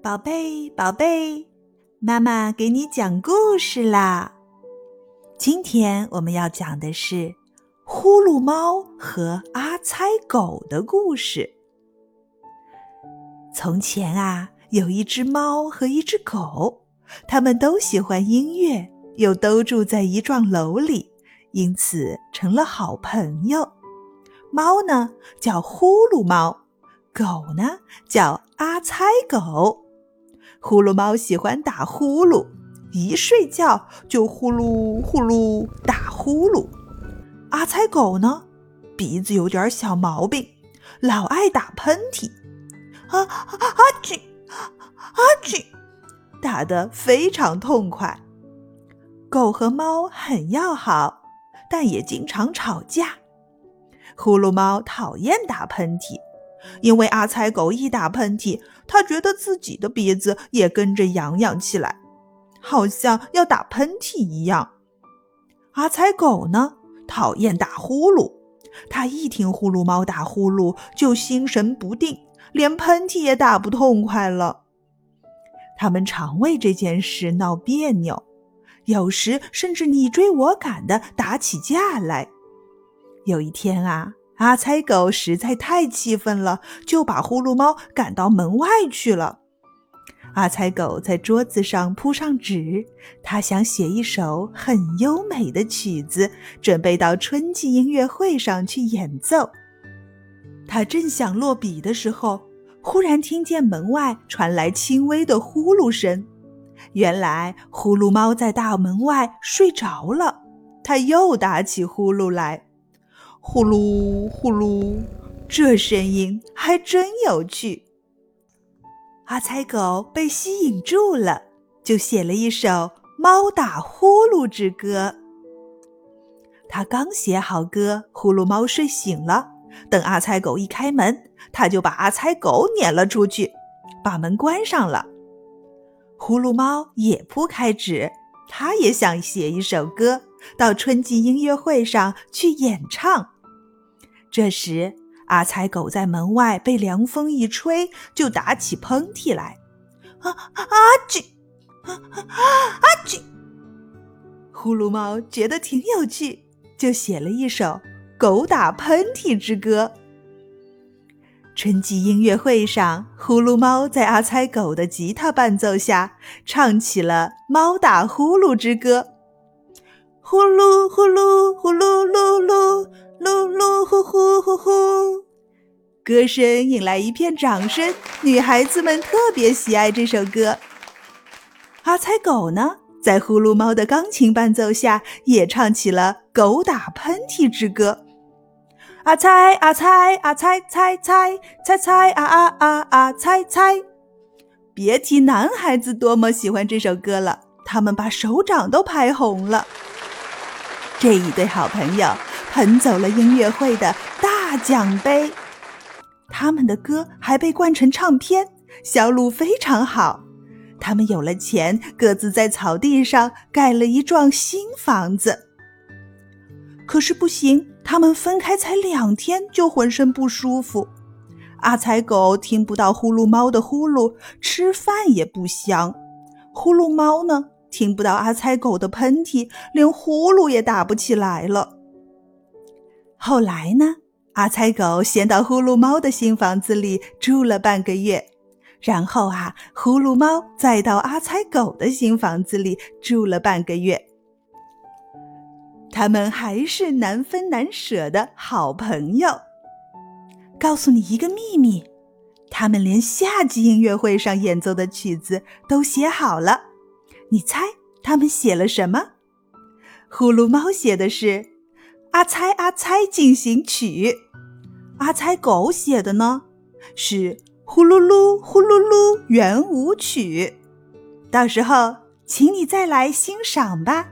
宝贝，宝贝，妈妈给你讲故事啦。今天我们要讲的是呼噜猫和阿猜狗的故事。从前啊，有一只猫和一只狗，它们都喜欢音乐，又都住在一幢楼里，因此成了好朋友。猫呢叫呼噜猫，狗呢叫阿猜狗。呼噜猫喜欢打呼噜，一睡觉就呼噜呼噜打呼噜。阿猜狗呢，鼻子有点小毛病，老爱打喷嚏，啊啊啊嚏啊嚏，打得非常痛快。狗和猫很要好，但也经常吵架。呼噜猫讨厌打喷嚏。因为阿猜狗一打喷嚏，他觉得自己的鼻子也跟着痒痒起来，好像要打喷嚏一样。阿猜狗呢，讨厌打呼噜，他一听呼噜猫打呼噜就心神不定，连喷嚏也打不痛快了。他们常为这件事闹别扭，有时甚至你追我赶的打起架来。有一天啊。阿猜狗实在太气愤了，就把呼噜猫赶到门外去了。阿猜狗在桌子上铺上纸，他想写一首很优美的曲子，准备到春季音乐会上去演奏。他正想落笔的时候，忽然听见门外传来轻微的呼噜声。原来呼噜猫在大门外睡着了，它又打起呼噜来。呼噜呼噜，这声音还真有趣。阿猜狗被吸引住了，就写了一首《猫打呼噜之歌》。他刚写好歌，呼噜猫睡醒了。等阿猜狗一开门，他就把阿猜狗撵了出去，把门关上了。呼噜猫也铺开纸，他也想写一首歌，到春季音乐会上去演唱。这时，阿猜狗在门外被凉风一吹，就打起喷嚏来。啊啊嚏！啊啊嚏！呼噜猫觉得挺有趣，就写了一首《狗打喷嚏之歌》。春季音乐会上，呼噜猫在阿猜狗的吉他伴奏下，唱起了《猫打呼噜之歌》。呼噜呼噜呼噜噜噜。噜噜呼呼呼呼，歌声引来一片掌声。女孩子们特别喜爱这首歌。阿猜狗呢，在呼噜猫的钢琴伴奏下，也唱起了《狗打喷嚏之歌》。阿猜阿猜阿猜猜猜猜猜啊啊啊啊猜猜！别提男孩子多么喜欢这首歌了，他们把手掌都拍红了。这一对好朋友。捧走了音乐会的大奖杯，他们的歌还被灌成唱片，销路非常好。他们有了钱，各自在草地上盖了一幢新房子。可是不行，他们分开才两天就浑身不舒服。阿才狗听不到呼噜猫的呼噜，吃饭也不香；呼噜猫呢，听不到阿才狗的喷嚏，连呼噜也打不起来了。后来呢？阿猜狗先到呼噜猫的新房子里住了半个月，然后啊，呼噜猫再到阿猜狗的新房子里住了半个月。他们还是难分难舍的好朋友。告诉你一个秘密，他们连夏季音乐会上演奏的曲子都写好了。你猜他们写了什么？呼噜猫写的是。阿猜阿猜进行曲，阿猜狗写的呢是呼噜噜呼噜噜圆舞曲，到时候请你再来欣赏吧。